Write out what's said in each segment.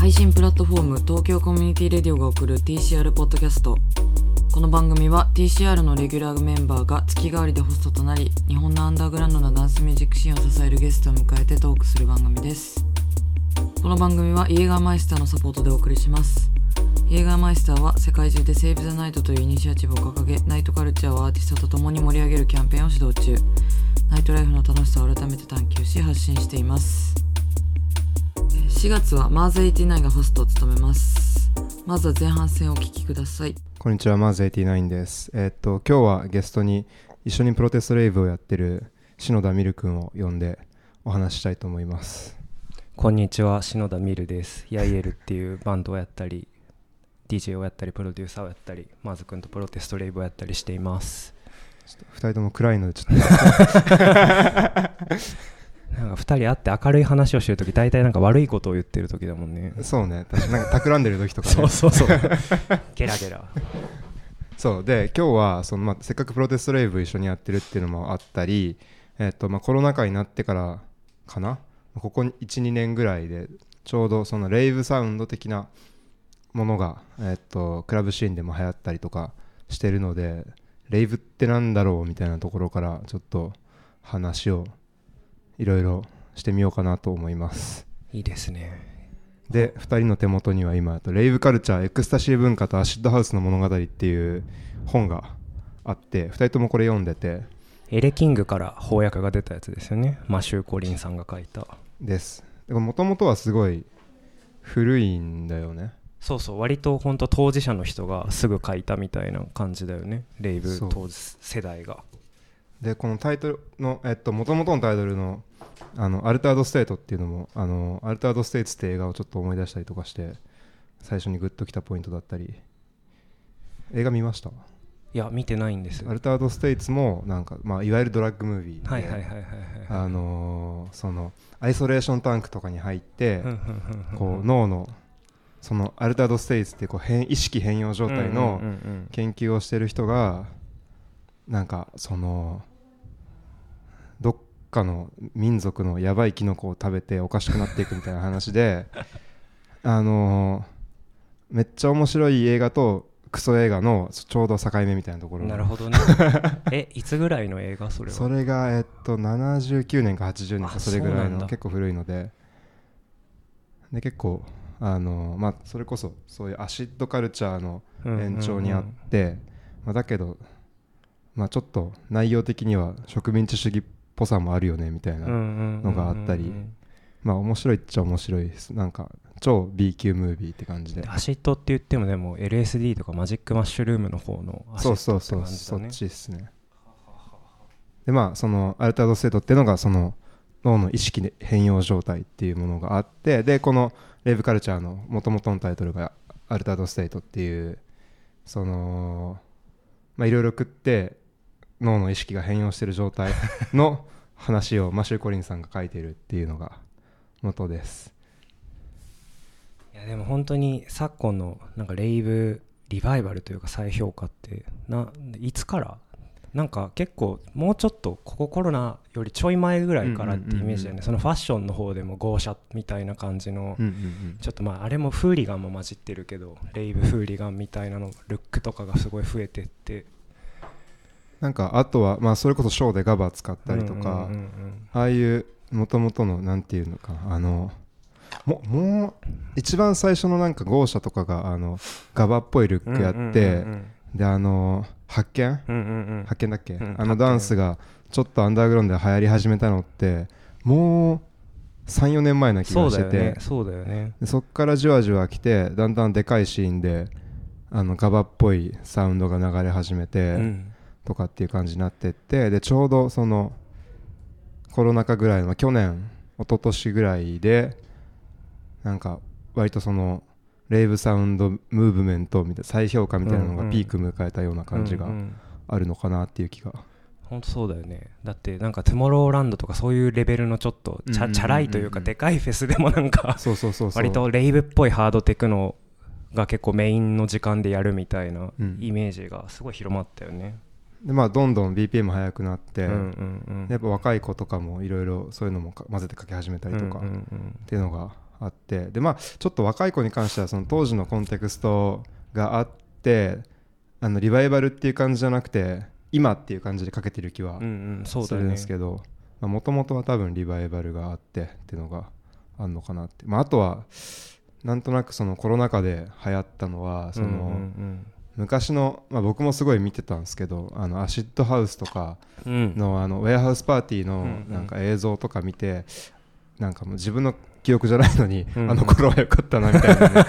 配信プラットフォーム東京コミュニティレディオが送る TCR ポッドキャスト。この番組は TCR のレギュラーメンバーが月替わりでホストとなり日本のアンダーグラウンドなダンスミュージックシーンを支えるゲストを迎えてトークする番組です。この番組はイエガーマイスターのサポートでお送りします。イエガーマイスターは世界中でセーブ・ザ・ナイトというイニシアチブを掲げナイトカルチャーをアーティストと共に盛り上げるキャンペーンを指導中ナイトライフの楽しさを改めて探求し発信しています4月はマーズ89がホストを務めますまずは前半戦をお聞きくださいこんにちは、マーズ89です。えー、っと、今日はゲストに一緒にプロテストレイブをやってる篠田ミル君を呼んでお話したいと思います。こんにちは、篠田ミルです。ヤイエルっていうバンドをやったり、DJ をやったり、プロデューサーをやったり、マーズ君とプロテストレイブをやったりしています。2人とも暗いのでちょっと。なんか2人会って明るい話をしてるとき大体なんか悪いことを言ってるときだもんね。そうね。なんか企んでる時とか、ね、そうそうそう。ゲラゲラ。そう。で今日はその、まあ、せっかくプロテストレイブ一緒にやってるっていうのもあったり、えーとまあ、コロナ禍になってからかな？ここ12年ぐらいでちょうどそのレイブサウンド的なものが、えーとクラブシーンでも流行ったりとかしてるのでレイブってなんだろうみたいなところからちょっと話をいろいろしてみようかなと思います。いいですね。で2人の手元には今レイブカルチャーエクスタシー文化とアシッドハウスの物語っていう本があって2人ともこれ読んでてエレキングから翻訳が出たやつですよね。マシュー・コリンさんが書いた。です。もともとはすごい古いんだよねそうそう割と本当当事者の人がすぐ書いたみたいな感じだよね。レイブ当世代が。でこのタイトルのえっともともとのタイトルのあの Altered State っていうのもあの Altered States って映画をちょっと思い出したりとかして最初にグッときたポイントだったり。映画見ました？いや見てないんですアルタードステイツもなんか、まあ、いわゆるドラッグムービーはいはいはいはいあのー、そのアイソレーションタンクとかに入ってこう脳のその Altered States ってこう変意識変容状態の研究をしてる人がなんかそのどっかの民族のやばいキノコを食べておかしくなっていくみたいな話で あのー、めっちゃ面白い映画とクソ映画のちょうど境目みたいなところ。なるほどね。えいつぐらいの映画？それは。それがえっと79年か80年かそれぐらいの結構古いので。で結構あのまあそれこそそういうアシッドカルチャーの延長にあって、まあ、だけどまあ、ちょっと内容的には植民地主義っぽさもあるよねみたいなのがあったりまあ面白いっちゃ面白いです。なんか超 B 級ムービーって感じで。アシッドって言ってもでも LSD とかマジックマッシュルームの方のアシッド、ね、そうそうそうそっちですね。でまあその Altered State っていうのがその脳の意識変容状態っていうものがあってでこのレイブカルチャーのもともとのタイトルがアルタードステートっていうそのまあいろいろ食って脳の意識が変容している状態 の話をマシュー・コリンさんが書いているっていうのが元です。いやでも本当に昨今のなんかレイブリバイバルというか再評価ってないつからなんか結構もうちょっとここコロナよりちょい前ぐらいからってイメージだよね。そのファッションの方でも豪奢みたいな感じのちょっとまああれもフーリガンも混じってるけどレイブフーリガンみたいなのルックとかがすごい増えてって。なんかあとは、まあ、それこそショーでガバ使ったりとか、ああいうもともとのなんていうのかあのももう一番最初のなんか豪車とかがあのガバっぽいルックやって、であの発見、発見だっけ、あのダンスがちょっとアンダーグラウンドで流行り始めたのってもう34年前な気がしてて。そうだよね。そっからじわじわ来てだんだんでかいシーンであのガバっぽいサウンドが流れ始めて、うん。とかっていう感じになってってでちょうどそのコロナ禍ぐらいの去年一昨年ぐらいでなんか割とそのレイブサウンドムーブメントみたいな再評価みたいなのがピーク迎えたような感じがあるのかなっていう気が。本当そうだよね。だってなんかトゥモローランドとかそういうレベルのちょっとチャ,、チャラいというかでかいフェスでもなんか割とレイブっぽいハードテクノが結構メインの時間でやるみたいなイメージがすごい広まったよね、でまあどんどん BPM 速くなって、うんうんうん。やっぱ若い子とかもいろいろそういうのもか混ぜて書き始めたりとかうんうん。っていうのがあってでまあちょっと若い子に関してはその当時のコンテクストがあってあのリバイバルっていう感じじゃなくて今っていう感じで書けてる気はするんですけどもともとは多分リバイバルがあってっていうのがあるのかなって、まあ、あとはなんとなくそのコロナ禍で流行ったのはその、昔の、まあ、僕もすごい見てたんですけどあのアシッドハウスとかのあのウェアハウスパーティーのなんか映像とか見てなんかもう自分の記憶じゃないのに、うん。うんあの頃は良かったなみたいなね。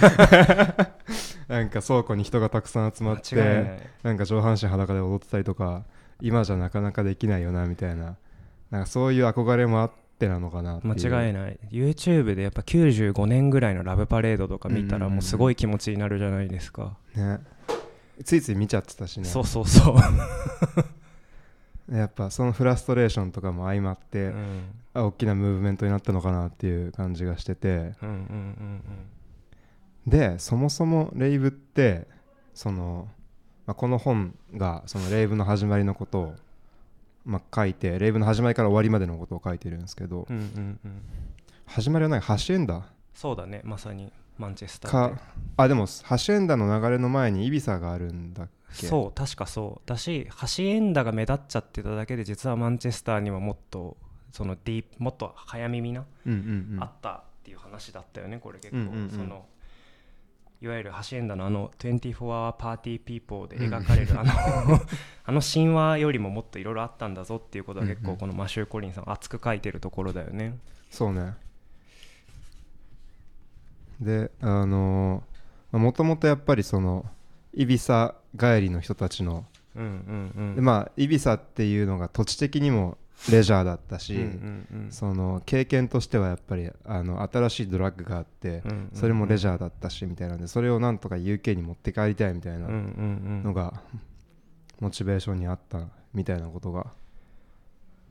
なんか倉庫に人がたくさん集まってなんか上半身裸で踊ってたりとか今じゃなかなかできないよなみたいな。なんかそういう憧れもあってなのかな間違いない。YouTube でやっぱ95年ぐらいのラブパレードとか見たらもうすごい気持ちになるじゃないですか、ね。ついつい見ちゃってたしね。そうそうそう、やっぱそのフラストレーションとかも相まって、うん。あ大きなムーブメントになったのかなっていう感じがしてて。うんうんうんでそもそもレイブってその、まあ、この本がそのレイブの始まりのことを、まあ、書いてレイブの始まりから終わりまでのことを書いてるんですけど、うんうんうん。うん始まりは何？ハシエンダそうだねまさにマンチェスターかあでもハシエンダの流れの前にイビサがあるんだっけ？そう確かそう。だしハシエンダが目立っちゃってただけで実はマンチェスターにはもっとそのディープもっと早耳な、うんうんうん。あったっていう話だったよねこれ結構、うんうんうん。そのいわゆるハシエンダのあの24 hour パーティーピーポーで描かれるあの あの神話よりももっといろいろあったんだぞっていうことは結うんうん構このマシュー・コリンさん熱く書いてるところだよね。そうね。であのもともとやっぱりそのイビサ帰りの人たちのうんうんうん。でまあイビサっていうのが土地的にもレジャーだったし、その経験としてはやっぱりあの新しいドラッグがあって、それもレジャーだったしみたいなんでそれをなんとか UK に持って帰りたいみたいなのがモチベーションにあったみたいなことが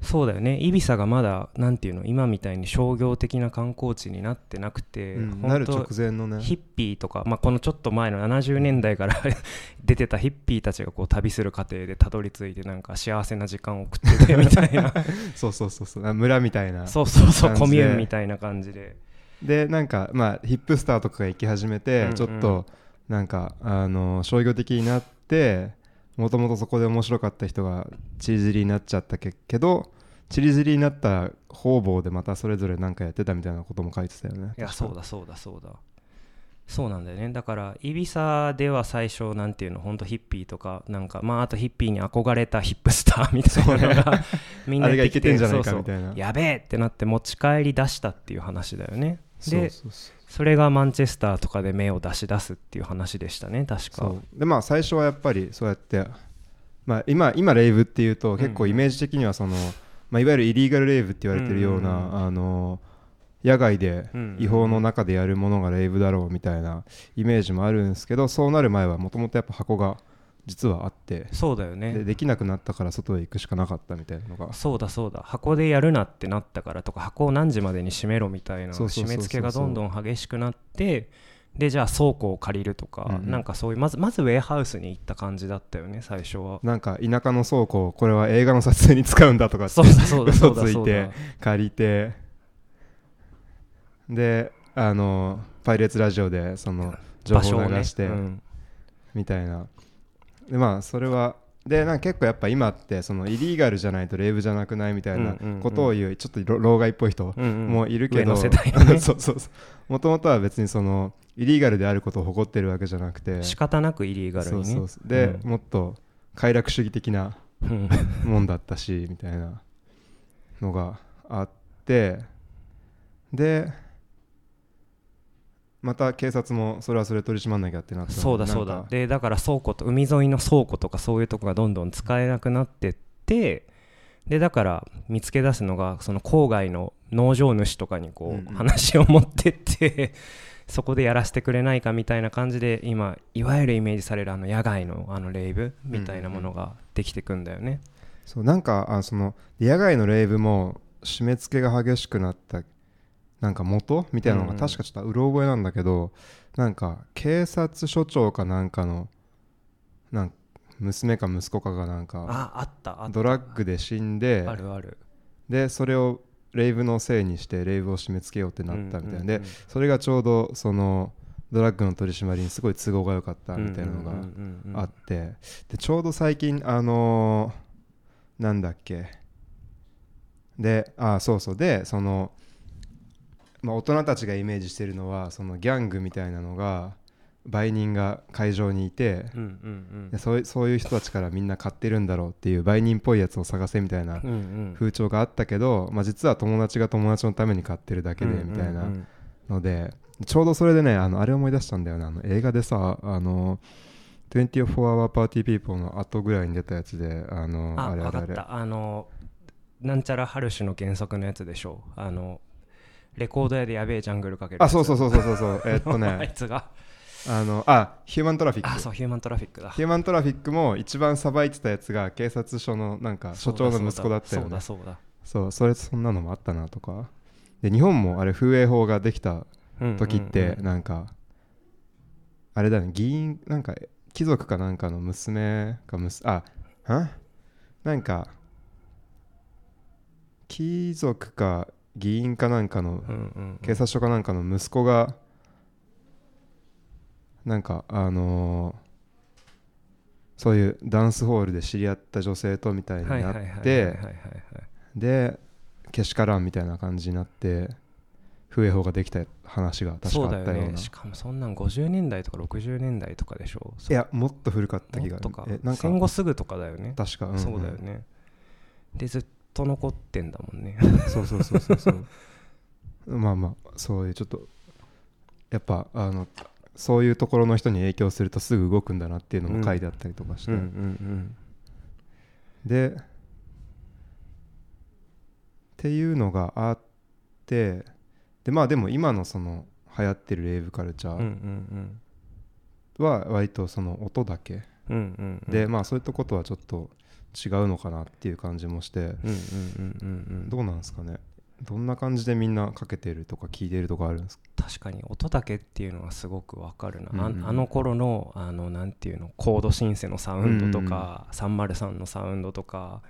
そうだよね。イビサがまだなんていうの今みたいに商業的な観光地になってなくて、うんなる直前のね。ヒッピーとか、まあ、このちょっと前の70年代から 出てたヒッピーたちがこう旅する過程でたどり着いてなんか幸せな時間を送っててみたいな。そうそうそうそう。あ村みたいな。そうそうそうコミューンみたいな感じで。でなんかまあヒップスターとかが行き始めて、うんうん。ちょっとなんかあの商業的になってもともとそこで面白かった人がチリジリになっちゃったけけどチリジリになった方々でまたそれぞれ何かやってたみたいなことも書いてたよね。いやそうだそうだそうだ。そうなんだよね。だからイビサでは最初なんていうの本当ヒッピーとかなんかまああとヒッピーに憧れたヒップスターみたいなのがみんなあれがいけてんじゃないかそうそうみたいなやべえってなって持ち帰り出したっていう話だよね。そうでそうそうそれがマンチェスターとかで芽を出し出すっていう話でしたね確か。でまあ最初はやっぱりそうやって、まあ、今今レイブっていうと結構イメージ的にはその、まあ、いわゆるイリーガルレイブって言われてるような、うんうんうん。あの野外でうん。違法の中でやるものがレイブだろうみたいなイメージもあるんですけどそうなる前はもともとやっぱ箱が実はあってそうだよね。でできなくなったから外へ行くしかなかったみたいなのが。そうだそうだ。箱でやるなってなったからとか箱を何時までに閉めろみたいな締め付けがどんどん激しくなってでじゃあ倉庫を借りるとか、うんうん。なんかそういうまずまずウェアハウスに行った感じだったよね最初は。なんか田舎の倉庫をこれは映画の撮影に使うんだとかってそうだそうだそ嘘ついて借りて。であのパイレーツラジオでその情報を流してね。うん。みたいなでまあそれはでなんか結構やっぱ今ってそのイリーガルじゃないとレイブじゃなくないみたいなことを言うちょっと老老害っぽい人もいるけどもともとは別にそのイリーガルであることを誇ってるわけじゃなくて仕方なくイリーガルにね。そうそうそう。で、うん。もっと快楽主義的なうん。もんだったしみたいなのがあってでまた警察もそれはそれ取り締まんなきゃってなったのでそうだそうだ。でだから倉庫と海沿いの倉庫とかそういうとこがどんどん使えなくなってってでだから見つけ出すのがその郊外の農場主とかにこう、うんうん。話を持ってってそこでやらせてくれないかみたいな感じで今いわゆるイメージされるあの野外のあのレイブみたいなものができてくんだよね、そうなんかあその野外のレイブも締め付けが激しくなったなんか元みたいなのが確かちょっとうろ覚えなんだけど、なんか警察署長かなんかのなん娘か息子かがなんかああったドラッグで死んであるある。でそれをレイブのせいにしてレイブを締め付けようってなったみたいな。でそれがちょうどそのドラッグの取り締まりにすごい都合が良かったみたいなのがあって。でちょうど最近あのー、なんだっけ。であそうそう。でその、まあ、大人たちがイメージしてるのはそのギャングみたいなのが売人が会場にいて、でそうそういう人たちからみんな買ってるんだろうっていう売人っぽいやつを探せみたいな風潮があったけど、まあ、実は友達が友達のために買ってるだけでみたいなのでちょうどそれでねあのあれ思い出したんだよね。あの映画でさあの24 Hour Party People の後ぐらいに出たやつであのあれあれあれ。あのなんちゃらハルシュの原作のやつでしょ。あのレコード屋でやべえジャングルかけるあそうそうそうそうそう。えっとね。あいつが。あのあヒューマントラフィック。あそうヒューマントラフィックだ。ヒューマントラフィックも一番さばいてたやつが警察署のなんか署長の息子だったよね。そうだそうだそうそれそんなのもあったなとか。で日本もあれ風営法ができた時ってなんかあれだね議員なんか貴族かなんかの娘かむすあはなんか貴族か議員かなんかの警察署かなんかの息子がなんかあのー、そういうダンスホールで知り合った女性とみたいになってでけしからんみたいな感じになって風営法ができた話が確かあったようね、しかもそんなん50年代とか60年代とかでしょ。いやもっと古かった気がとか戦後すぐとかだよね。確か、うんうん、そうだよね。でずっと残ってんだもんね。そうそうそうそうそう。まあまあそういうちょっとやっぱあのそういうところの人に影響するとすぐ動くんだなっていうのも書いてあったりとかして、うんうんうんでっていうのがあってでまあでも今のその流行ってるレイブカルチャーは割とその音だけ、でまあそういったことはちょっと違うのかなっていう感じもして。どうなんですかね。どんな感じでみんなかけてるとか聞いてるとかあるんですか？確かに音だけっていうのはすごくわかるな、うんうん、あの頃のあのなんていうのコードシンセのサウンドとか、うんうん、303のサウンドとか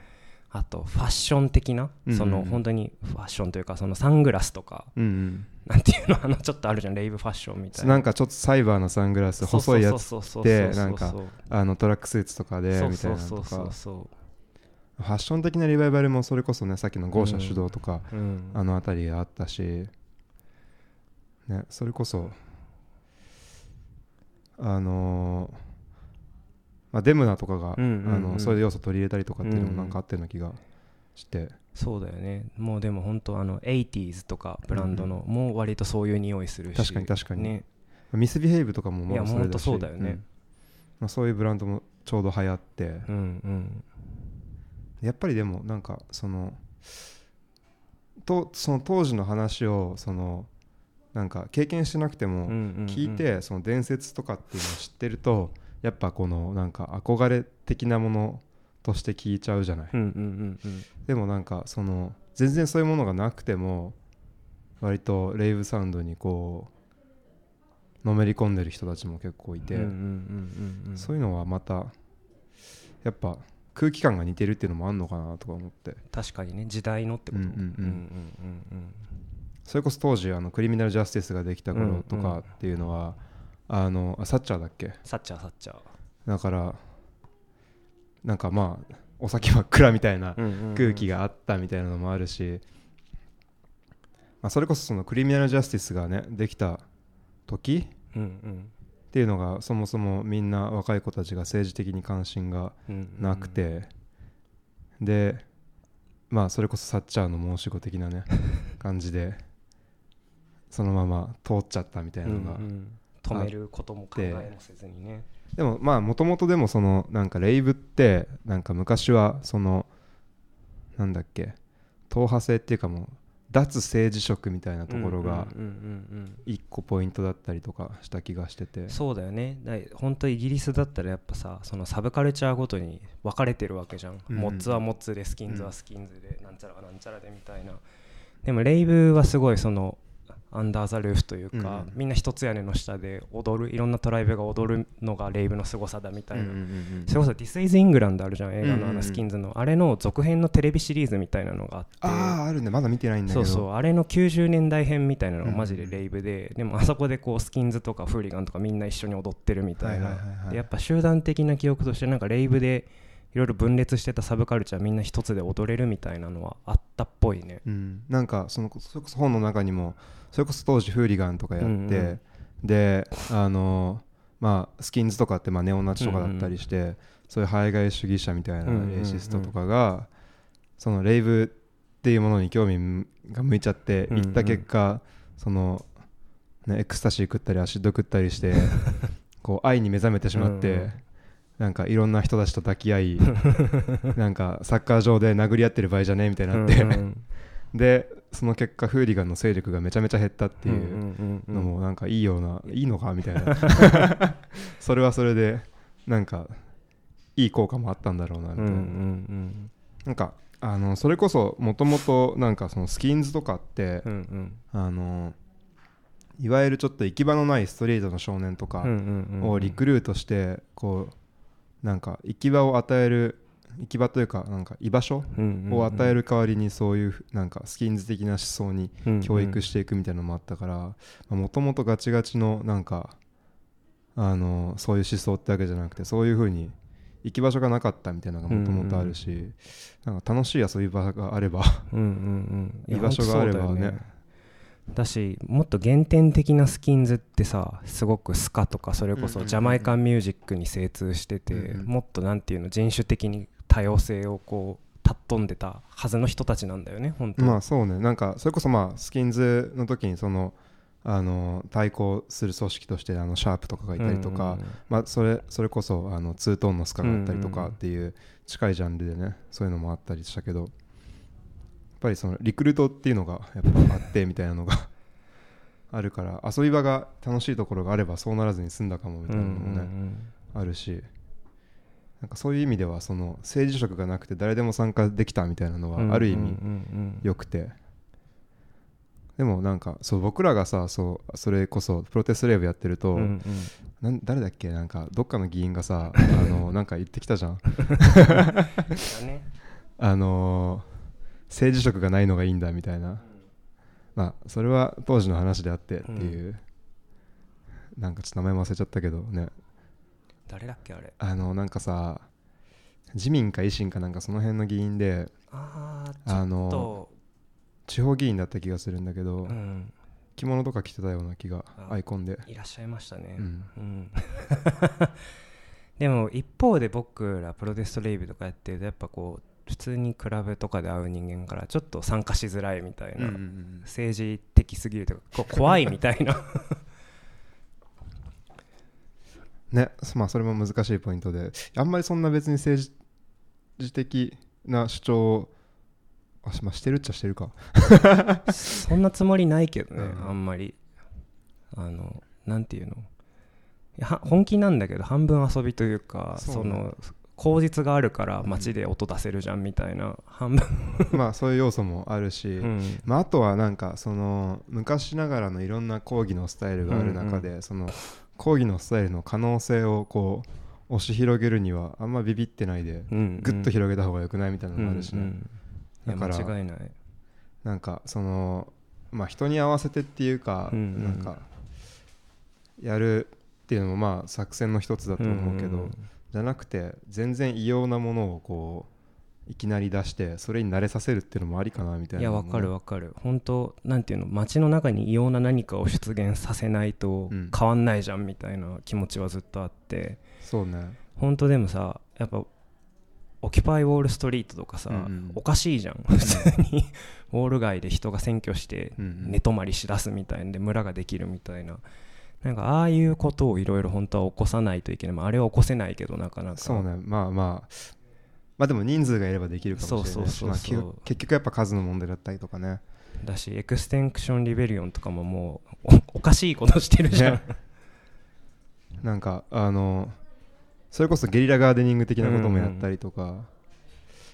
あとファッション的な、その本当にファッションというかそのサングラスとか、うんうん、なんていうのあのちょっとあるじゃんレイブファッションみたいな。なんかちょっとサイバーのサングラス細いやつでなんかあのトラックスーツとかでみたいな。とかファッション的なリバイバルもそれこそねさっきの豪者主導とか、うん、あの辺りあったし、ね、それこそあのーまあ、デムナとかが、あのそういう要素取り入れたりとかっていうのもなんかあったような気がして、そうだよね。もうでも本当あの 80s とかブランドの、もう割とそういう匂いするし。確かに確かに、ね、ミスビヘイブとかももうそれだし。そうだよね、うん、まあ、そういうブランドもちょうど流行って、うんうん、やっぱりでもなんかそのとその当時の話をそのなんか経験してなくても聞いてその伝説とかっていうのを知ってるとやっぱこのなんか憧れ的なものとして聞いちゃうじゃない、でもなんかその全然そういうものがなくても割とレイブサウンドにこうのめり込んでる人たちも結構いて。そういうのはまたやっぱ空気感が似てるっていうのもあるのかなとか思って。確かにね時代のってこと。それこそ当時あのクリミナル・ジャスティスができた頃とかっていうのは、あのサッチャーだっけ？サッチャーサッチャー。だからなんかまあお酒真っ暗みたいな空気があったみたいなのもあるし、まあ、それこそそのクリミナル・ジャスティスがねできた時、うんうん、っていうのがそもそもみんな若い子たちが政治的に関心がなくて、でまあそれこそサッチャーの申し子的なね 感じでそのまま通っちゃったみたいなのが、うんうん止めることも考えもせずにね。でもまあもともとでもそのなんかレイブってなんか昔はそのなんだっけ党派制っていうかもう脱政治色みたいなところが一個ポイントだったりとかした気がしてて。そうだよね。本当イギリスだったらやっぱさそのサブカルチャーごとに分かれてるわけじゃん、うん、モッツはモッツでスキンズはスキンズで、なんちゃらはなんちゃらでみたいな。でもレイブはすごいそのアンダーザルーフというか、みんな一つ屋根の下で踊るいろんなトライブが踊るのがレイブの凄さだみたいな、それこそ「This is England」あるじゃん映画のあのスキンズの、あれの続編のテレビシリーズみたいなのがあって。あああるね。まだ見てないんだけどそうそうあれの90年代編みたいなのがマジでレイブで、でもあそこでこうスキンズとかフーリガンとかみんな一緒に踊ってるみたいな、やっぱ集団的な記憶としてなんかレイブでいろいろ分裂してたサブカルチャーみんな一つで踊れるみたいなのはあったっぽいね、うん、なんかそのそれこそ本の中にもそれこそ当時フーリガンとかやって、うんうん、であのまあスキンズとかってまあネオナチとかだったりして、うんうん、そういう排外主義者みたいなレイシストとかが、そのレイブっていうものに興味が向いちゃって行った結果、うんうん、その、ね、エクスタシー食ったりアシッド食ったりして こう愛に目覚めてしまって、うんうんなんかいろんな人たちと抱き合い なんかサッカー場で殴り合ってる場合じゃねえみたいになって。うん、でその結果フーリガンの勢力がめちゃめちゃ減ったっていうのもなんかいいようないいのかみたいな。それはそれでなんかいい効果もあったんだろうなみたいな、なんかあのそれこそもともとなんかそのスキンズとかって、うんうん、あのいわゆるちょっと行き場のないストリートの少年とかをリクルートしてこうなんか行き場を与える行き場というかなんか居場所を与える代わりにそういうなんかスキンズ的な思想に教育していくみたいなのもあったからもともとガチガチのなんかあのそういう思想ってわけじゃなくてそういうふうに行き場所がなかったみたいなのがもともとあるしなんか楽しい遊び場があれば 居場所があればね。だしもっと原点的なスキンズってさすごくスカとかそれこそジャマイカンミュージックに精通してて、うんうん、もっとなんていうの人種的に多様性をこう尊んでたはずの人たちなんだよね本当まあそうね。なんかそれこそまあスキンズの時にそのあの対抗する組織としてあのシャープとかがいたりとか、うんうんまあ、それそれこそあのツートーンのスカがあったりとかっていう近いジャンルでねそういうのもあったりしたけどぱりそのリクルートっていうのがやっぱあってみたいなのが あるから遊び場が楽しいところがあればそうならずに済んだかもみたいなのもね、あるしなんかそういう意味ではその政治色がなくて誰でも参加できたみたいなのはある意味良くて。でもなんかそう僕らがさそうそれこそプロテストレーブやってると、うんうん、誰だっけ？なんかどっかの議員がさ あのなんか言ってきたじゃん。あのー政治色がないのがいいんだみたいな、まあそれは当時の話であってっていう、うん、なんかちょっと名前も忘れちゃったけどね誰だっけあれ？あのなんかさ自民か維新かなんかその辺の議員でああの地方議員だった気がするんだけど、うん、着物とか着てたような気がアイコンで。いらっしゃいましたね、うん、うん、でも一方で僕らプロテストレイブとかやってるとやっぱこう普通にクラブとかで会う人間からちょっと参加しづらいみたいな、うんうんうん、政治的すぎるとか怖いみたいなねまあそれも難しいポイントであんまりそんな別に政治的な主張をあまあ、してるっちゃしてるか。そんなつもりないけどね、うん、あんまり。あのなんていうの。本気なんだけど半分遊びというかその口実があるから街で音出せるじゃんみたいな半分。まあそういう要素もあるし、うん、まあ、あとはなんかその昔ながらのいろんな講義のスタイルがある中で、うんうん、その講義のスタイルの可能性をこう押し広げるにはあんまビビってないで、ぐっと広げた方がよくないみたいなのもあるしね、だから間違いない。なんかそのまあ人に合わせてっていうか、なんかやるっていうのもまあ作戦の一つだと思うけど、じゃなくて全然異様なものをこういきなり出してそれに慣れさせるっていうのもありかなみたいな、いやわかるわかる。本当なんていうの街の中に異様な何かを出現させないと変わんないじゃんみたいな気持ちはずっとあって、そうね。本当でもさやっぱOccupy Wall Street とかさ、うんうん、おかしいじゃん。普通に。ウォール街で人が占拠して寝泊まりしだすみたいんで村ができるみたいな。なんかああいうことをいろいろ本当は起こさないといけない、まあ、あれは起こせないけどなかなか。そうね。まあまあまあでも人数がいればできるかもしれないそうそうそう、結局やっぱ数の問題だったりとかね。だしエクステンクションリベリオンとかももうおかしいことしてるじゃん、ね、なんかあのそれこそゲリラガーデニング的なこともやったりとか、うんうん、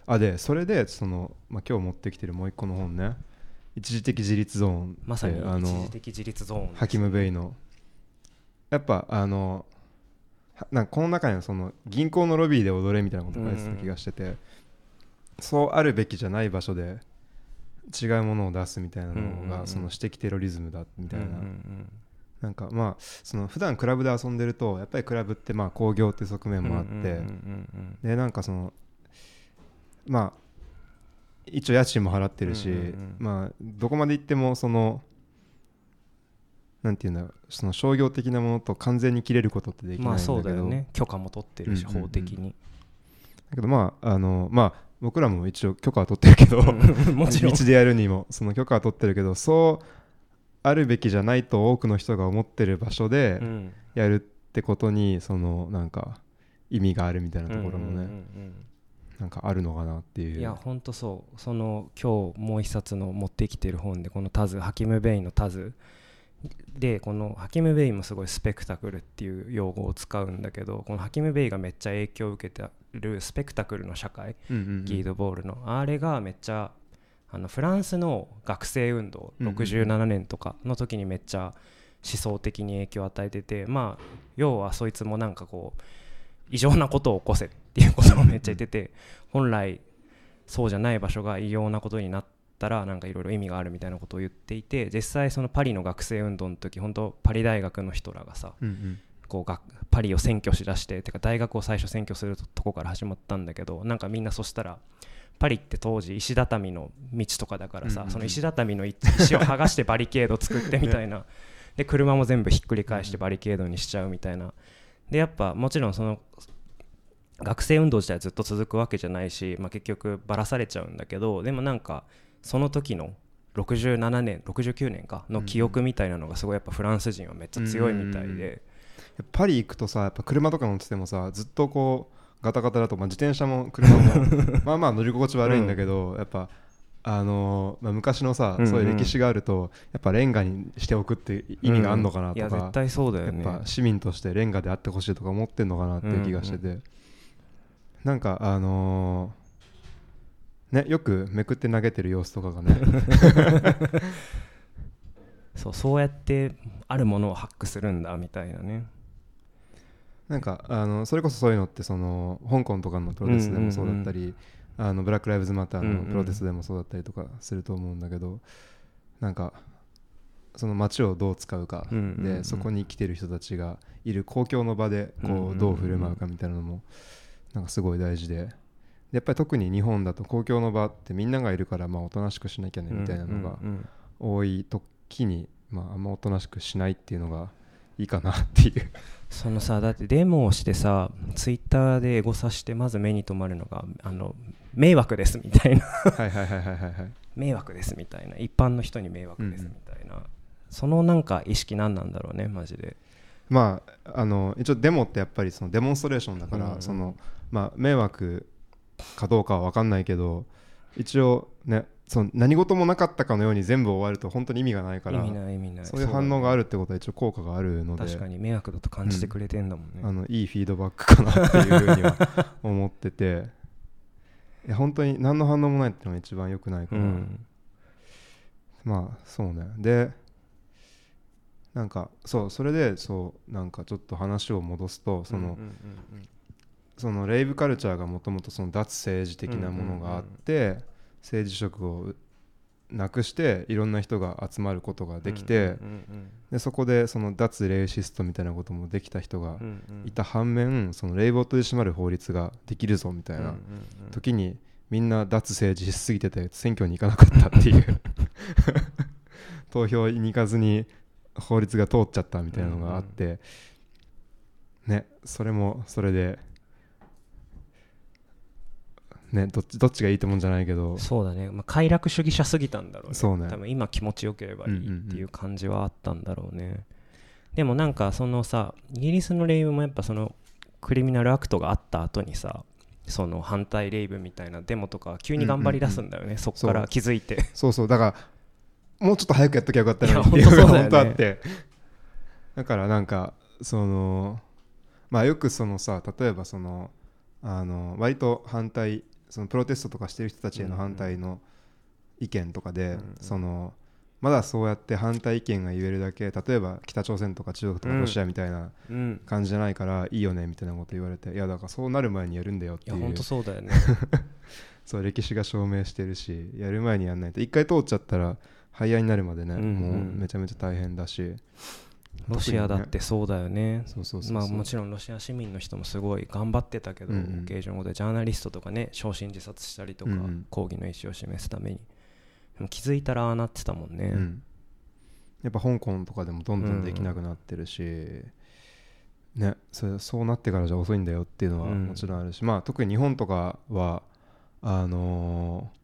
あでそれでその、まあ、今日持ってきてるもう一個の本ね。一時的自立ゾーンまさにあの一時的自立ゾーンハキム・ベイの。やっぱあのなんかこの中にその銀行のロビーで踊れみたいなこと書いてた気がしてて、そうあるべきじゃない場所で違うものを出すみたいなのがその私的テロリズムだみたいな、なんかまあその普段クラブで遊んでるとやっぱりクラブってまあ興行って側面もあってでなんかそのまあ一応家賃も払ってるし、まあどこまで行ってもそのなんていうんだその商業的なものと完全に切れることってできないんだけど、まあ、そうだよね。許可も取ってるし、法的に。だけどまああのまあ僕らも一応許可は取ってるけど もちろん。道でやるにもその許可は取ってるけどそうあるべきじゃないと多くの人が思ってる場所でやるってことにそのなんか意味があるみたいなところもね、なんかあるのかなっていう。いやほんとそう。その今日もう一冊の持ってきてる本でこのタズハキム・ベイのタズでこのハキム・ベイもすごいスペクタクルっていう用語を使うんだけどこのハキム・ベイがめっちゃ影響を受けてるスペクタクルの社会、ギードボールの。あれがめっちゃあのフランスの学生運動67年とかの時にめっちゃ思想的に影響を与えててまあ要はそいつもなんかこう異常なことを起こせっていうことをめっちゃ言ってて本来そうじゃない場所が異様なことになったらなんかいろいろ意味があるみたいなことを言っていて実際そのパリの学生運動の時本当パリ大学の人らがさ、こうパリを占拠しだしててか大学を最初占拠するとこから始まったんだけどなんかみんなそしたらパリって当時石畳の道とかだからさ、その石畳の石を剥がしてバリケード作ってみたいな。で車も全部ひっくり返してバリケードにしちゃうみたいな。でやっぱもちろんその学生運動自体ずっと続くわけじゃないし、まあ、結局ばらされちゃうんだけどでもなんかその時の67年69年かの記憶みたいなのがすごいやっぱフランス人はめっちゃ強いみたいで、パリ行くとさやっぱ車とか乗っててもさずっとこうガタガタだと、まあ、自転車も車も まあまあ乗り心地悪いんだけど、うん、やっぱあのー、まあ、昔のさ、うんうん、そういう歴史があるとやっぱレンガにしておくって意味があるのかなとか、うん、絶対そうだよ、ね、やっぱ市民としてレンガであってほしいとか思ってんのかなっていう気がしてて、うんうん、なんかあのー、ねよくめくって投げてる様子とかがね。そうそうやってあるものをハックするんだみたいなね。なんかあのそれこそそういうのってその香港とかのプロテストでもそうだったり、うんうんうん。あのブラック・ライブズ・マターのプロテストでもそうだったりとかすると思うんだけど、なんかその街をどう使うかで、そこに来てる人たちがいる公共の場でこうどう振る舞うかみたいなのもなんかすごい大事でやっぱり特に日本だと公共の場ってみんながいるからまあおとなしくしなきゃねみたいなのが多い時にまああんまおとなしくしないっていうのがいいかなっていう。そのさだってデモをしてさツイッターでエゴサしてまず目に留まるのがあの迷惑ですみたいな。はいはいはいはいはい迷惑ですみたいな。一般の人に迷惑ですみたいな、うんそのなんか意識何なんだろうねマジで。まああの一応デモってやっぱりそのデモンストレーションだから、うんうん、そのまあ迷惑かどうかは分かんないけど一応ねその何事もなかったかのように全部終わると本当に意味がないからそういう反応があるってことは一応効果があるので確かに迷惑だと感じてくれてんだもんね、うん、あのいいフィードバックかなっていうふうには思ってて。いや本当に何の反応もないっていうのが一番良くないから、うん、まあそうね。でなんかそうそれでそうなんかちょっと話を戻すとその、そのレイブカルチャーがもともとその脱政治的なものがあって、政治色をなくしていろんな人が集まることができて、でそこでその脱レイシストみたいなこともできた人がいた反面そのレイボートで締まる法律ができるぞみたいな時にみんな脱政治しすぎてて選挙に行かなかったっていう。投票に行かずに法律が通っちゃったみたいなのがあって、ねそれもそれでね、どっちどっちがいいってもんじゃないけど。そうだね、まあ、快楽主義者すぎたんだろうね。そうね。多分今気持ちよければいいっていう感じはあったんだろうね、うんうんうん、でもなんかそのさイギリスのレイブもやっぱそのクリミナルアクトがあった後にさその反対レイブみたいなデモとか急に頑張り出すんだよね、うんうんうん、そこから気づいて。そうそう。だからもうちょっと早くやっときゃよかったなっていうのが本当あって。だからなんかそのまあよくそのさ例えばそのあの割と反対そのプロテストとかしてる人たちへの反対の意見とかで、そのまだそうやって反対意見が言えるだけ例えば北朝鮮とか中国とかロシアみたいな感じじゃないからいいよねみたいなこと言われていやだからそうなる前にやるんだよっていう。いや本当そうだよね。そう歴史が証明してるしやる前にやんないと。一回通っちゃったら廃屋になるまでね、もうめちゃめちゃ大変だしロシアだってそうだよね。まあもちろんロシア市民の人もすごい頑張ってたけど、うんうん、ゲージョン語でジャーナリストとかね焼身自殺したりとか、うんうん、抗議の意思を示すために。でも気づいたらああなってたもんね、うん、やっぱ香港とかでもどんどんできなくなってるし、ね、それそうなってからじゃ遅いんだよっていうのはもちろんあるし、まあ特に日本とかはあのー、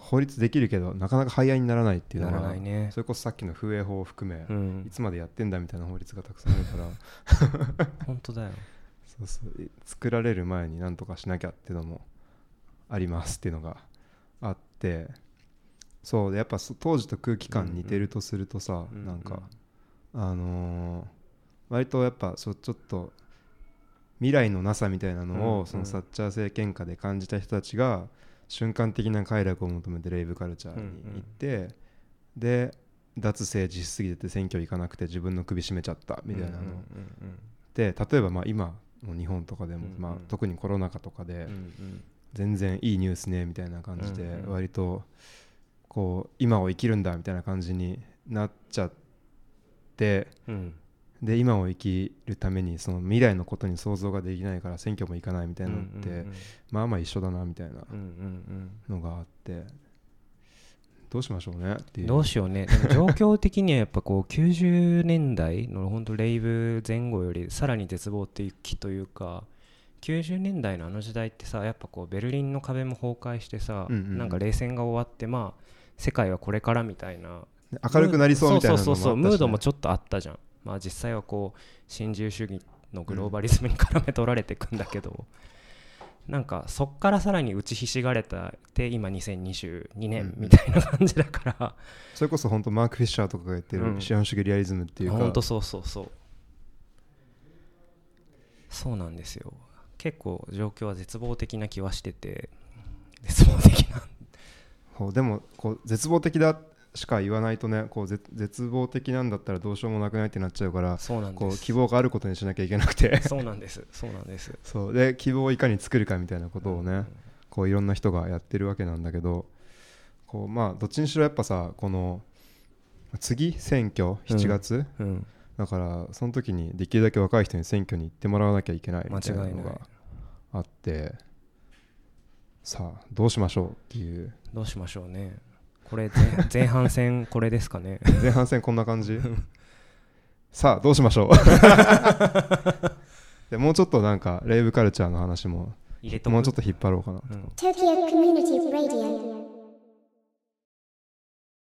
法律できるけどなかなか廃案にならないっていうのは、ね、それこそさっきの風営法を含め、うん、いつまでやってんだみたいな法律がたくさんあるから。本当だよ。そうそう。作られる前になんとかしなきゃっていうのもありますっていうのがあって。そう。やっぱ当時と空気感似てるとするとさ、うん、なんか、あのー、割とやっぱそちょっと未来のなさみたいなのを、そのサッチャー政権下で感じた人たちが瞬間的な快楽を求めてレイブカルチャーに行って、で脱政治しすぎてて選挙行かなくて自分の首絞めちゃったみたいなの。で例えばまあ今の日本とかでも、まあ、特にコロナ禍とかで全然いいニュースねみたいな感じで割とこう今を生きるんだみたいな感じになっちゃって、うん、で今を生きるためにその未来のことに想像ができないから選挙も行かないみたいなのって、まあまあ一緒だなみたいなのがあって。どうしましょうねっていう。どうしようね。状況的にはやっぱこう 90年代の本当レイブ前後よりさらに絶望的というか90年代のあの時代ってさやっぱこうベルリンの壁も崩壊してさ、うんうん、なんか冷戦が終わってまあ世界はこれからみたいな。明るくなりそうみたいなそうそうそう。ムードもちょっとあったじゃんまあ実際はこう新自由主義のグローバリズムに絡め取られていくんだけど、うん、なんかそっからさらに打ちひしがれたで今2022年みたいな感じだから、うん、それこそ本当マーク・フィッシャーとかが言ってる資本主義リアリズムっていうか。本当そうそうそう。そうなんですよ。結構状況は絶望的な気はしてて絶望的な。でもこう絶望的だしか言わないとねこう絶望的なんだったらどうしようもなくないってなっちゃうからこう希望があることにしなきゃいけなくて。そうなんです。そうなんです。そう。で希望をいかに作るかみたいなことをね、うん、こういろんな人がやってるわけなんだけどこうまあどっちにしろやっぱさこの次選挙7月、うん。うん、だからその時にできるだけ若い人に選挙に行ってもらわなきゃいけないみたいなのがあってさあどうしましょうっていう。どうしましょうねこれ前半戦これですかね。前半戦こんな感じ？さあどうしましょう。でもうちょっとなんかレイブカルチャーの話ももうちょっと引っ張ろうかな、うん